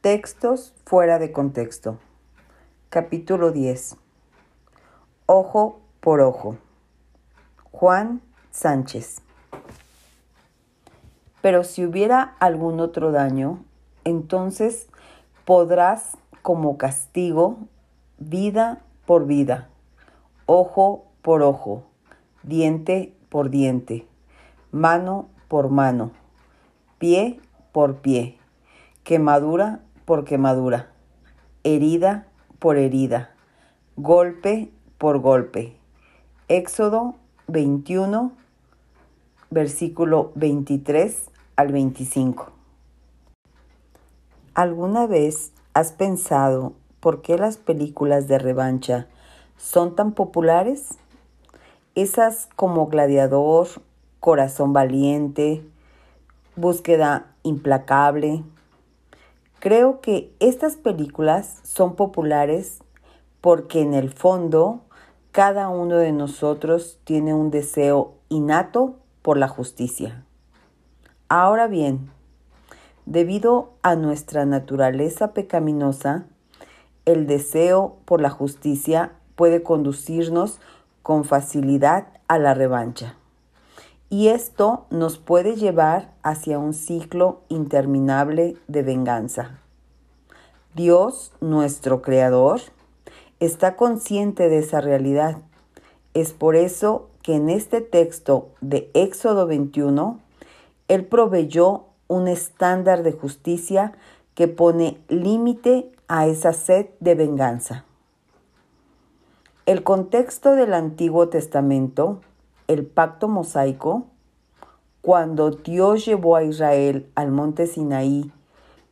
Textos fuera de contexto. Capítulo 10. Ojo por ojo. Juan Sánchez. Pero si hubiera algún otro daño, entonces podrás como castigo vida por vida, ojo por ojo, diente por diente, mano por mano, pie por pie, quemadura por quemadura, herida por herida, golpe por golpe. Éxodo 21, versículo 23 al 25. ¿Alguna vez has pensado por qué las películas de revancha son tan populares? Esas como Gladiador, Corazón Valiente, Búsqueda Implacable, Creo que estas películas son populares porque en el fondo cada uno de nosotros tiene un deseo innato por la justicia. Ahora bien, debido a nuestra naturaleza pecaminosa, el deseo por la justicia puede conducirnos con facilidad a la revancha. Y esto nos puede llevar hacia un ciclo interminable de venganza. Dios, nuestro Creador, está consciente de esa realidad. Es por eso que en este texto de Éxodo 21, Él proveyó un estándar de justicia que pone límite a esa sed de venganza. El contexto del Antiguo Testamento el pacto mosaico, cuando Dios llevó a Israel al monte Sinaí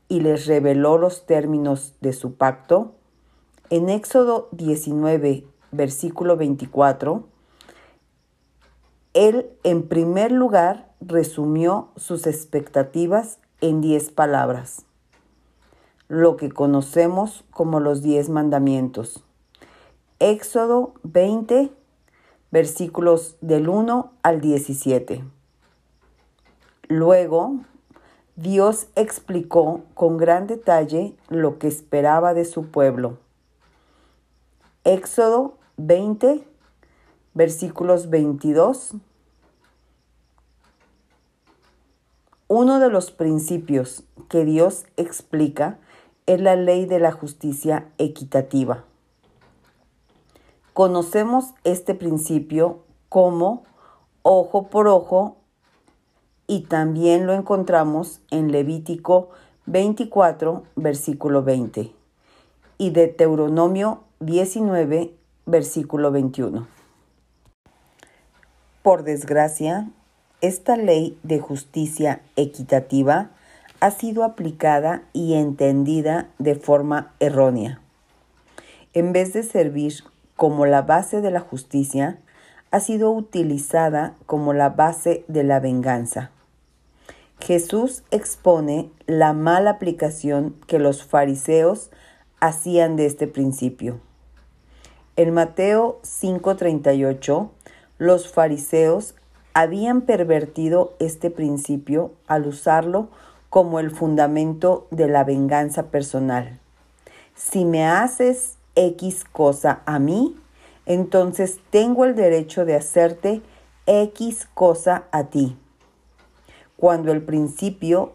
y les reveló los términos de su pacto, en Éxodo 19, versículo 24, él en primer lugar resumió sus expectativas en diez palabras, lo que conocemos como los diez mandamientos. Éxodo 20, versículos del 1 al 17. Luego, Dios explicó con gran detalle lo que esperaba de su pueblo. Éxodo 20, versículos 22. Uno de los principios que Dios explica es la ley de la justicia equitativa. Conocemos este principio como ojo por ojo y también lo encontramos en Levítico 24, versículo 20 y Deuteronomio 19, versículo 21. Por desgracia, esta ley de justicia equitativa ha sido aplicada y entendida de forma errónea. En vez de servir como la base de la justicia, ha sido utilizada como la base de la venganza. Jesús expone la mala aplicación que los fariseos hacían de este principio. En Mateo 5:38, los fariseos habían pervertido este principio al usarlo como el fundamento de la venganza personal. Si me haces X cosa a mí, entonces tengo el derecho de hacerte X cosa a ti. Cuando el principio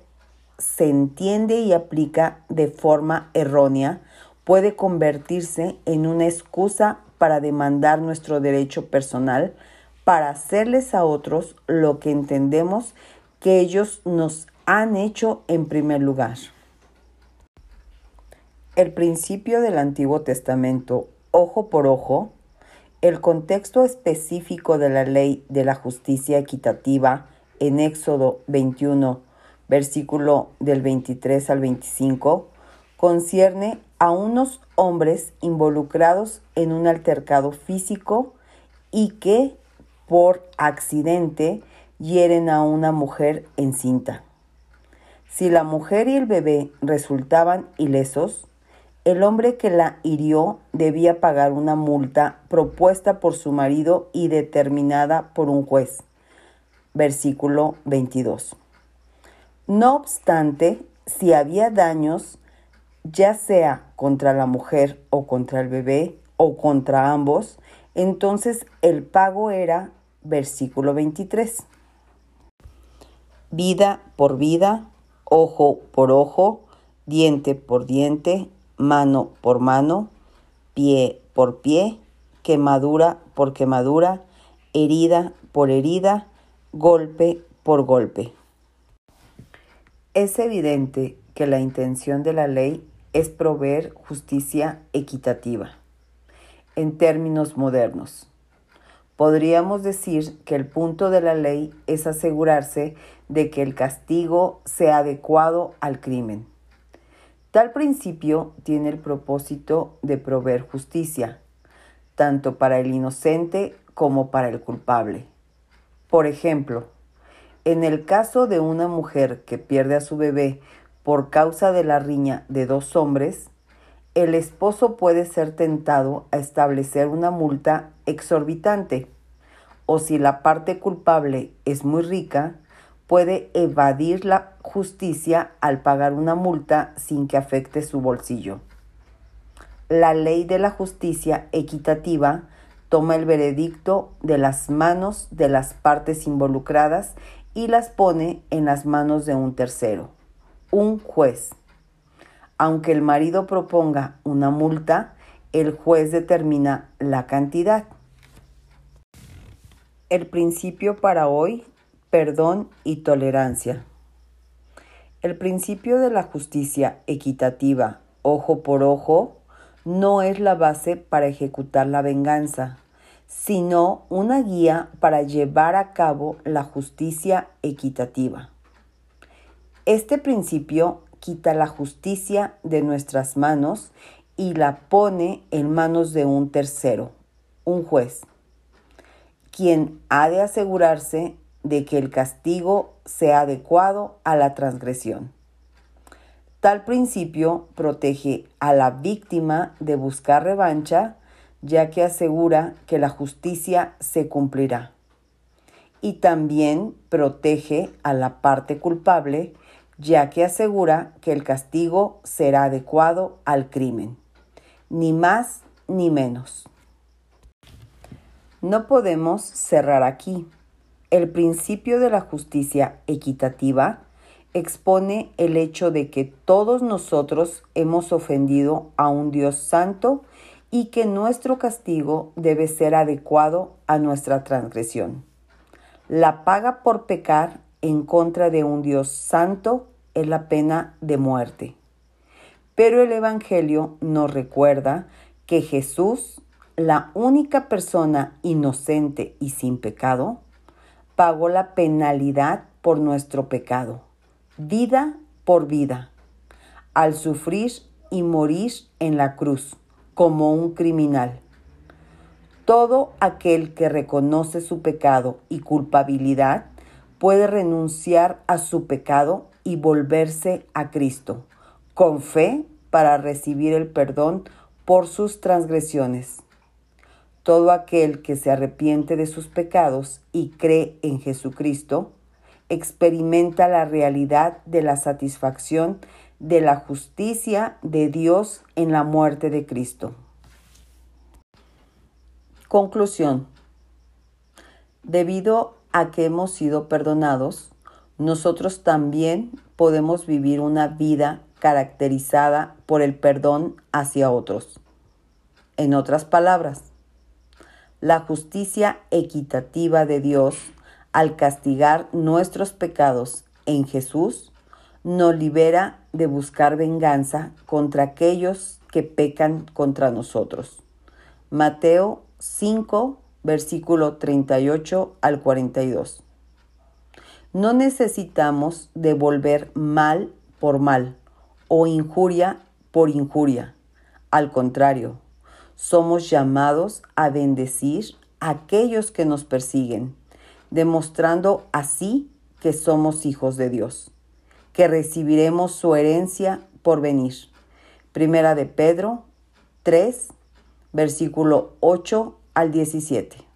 se entiende y aplica de forma errónea, puede convertirse en una excusa para demandar nuestro derecho personal, para hacerles a otros lo que entendemos que ellos nos han hecho en primer lugar. El principio del Antiguo Testamento, ojo por ojo, el contexto específico de la ley de la justicia equitativa en Éxodo 21, versículo del 23 al 25, concierne a unos hombres involucrados en un altercado físico y que por accidente hieren a una mujer encinta. Si la mujer y el bebé resultaban ilesos, el hombre que la hirió debía pagar una multa propuesta por su marido y determinada por un juez. Versículo 22. No obstante, si había daños, ya sea contra la mujer o contra el bebé o contra ambos, entonces el pago era versículo 23. Vida por vida, ojo por ojo, diente por diente, mano por mano, pie por pie, quemadura por quemadura, herida por herida, golpe por golpe. Es evidente que la intención de la ley es proveer justicia equitativa. En términos modernos, podríamos decir que el punto de la ley es asegurarse de que el castigo sea adecuado al crimen. Tal principio tiene el propósito de proveer justicia, tanto para el inocente como para el culpable. Por ejemplo, en el caso de una mujer que pierde a su bebé por causa de la riña de dos hombres, el esposo puede ser tentado a establecer una multa exorbitante, o si la parte culpable es muy rica, puede evadir la justicia al pagar una multa sin que afecte su bolsillo. La ley de la justicia equitativa toma el veredicto de las manos de las partes involucradas y las pone en las manos de un tercero, un juez. Aunque el marido proponga una multa, el juez determina la cantidad. El principio para hoy, perdón y tolerancia. El principio de la justicia equitativa, ojo por ojo, no es la base para ejecutar la venganza, sino una guía para llevar a cabo la justicia equitativa. Este principio quita la justicia de nuestras manos y la pone en manos de un tercero, un juez, quien ha de asegurarse de que el castigo sea adecuado a la transgresión. Tal principio protege a la víctima de buscar revancha ya que asegura que la justicia se cumplirá. Y también protege a la parte culpable, ya que asegura que el castigo será adecuado al crimen, ni más ni menos. No podemos cerrar aquí. El principio de la justicia equitativa expone el hecho de que todos nosotros hemos ofendido a un Dios santo y que nuestro castigo debe ser adecuado a nuestra transgresión. La paga por pecar en contra de un Dios santo es la pena de muerte. Pero el Evangelio nos recuerda que Jesús, la única persona inocente y sin pecado, pagó la penalidad por nuestro pecado, vida por vida, al sufrir y morir en la cruz como un criminal. Todo aquel que reconoce su pecado y culpabilidad puede renunciar a su pecado y volverse a Cristo, con fe para recibir el perdón por sus transgresiones. Todo aquel que se arrepiente de sus pecados y cree en Jesucristo, experimenta la realidad de la satisfacción de la justicia de Dios en la muerte de Cristo. Conclusión. Debido a que hemos sido perdonados, nosotros también podemos vivir una vida caracterizada por el perdón hacia otros. En otras palabras, la justicia equitativa de Dios al castigar nuestros pecados en Jesús nos libera de buscar venganza contra aquellos que pecan contra nosotros. Mateo 5, versículo 38 al 42. No necesitamos devolver mal por mal o injuria por injuria. Al contrario, somos llamados a bendecir a aquellos que nos persiguen, demostrando así que somos hijos de Dios que recibiremos su herencia por venir. Primera de Pedro 3, versículo 8 al 17.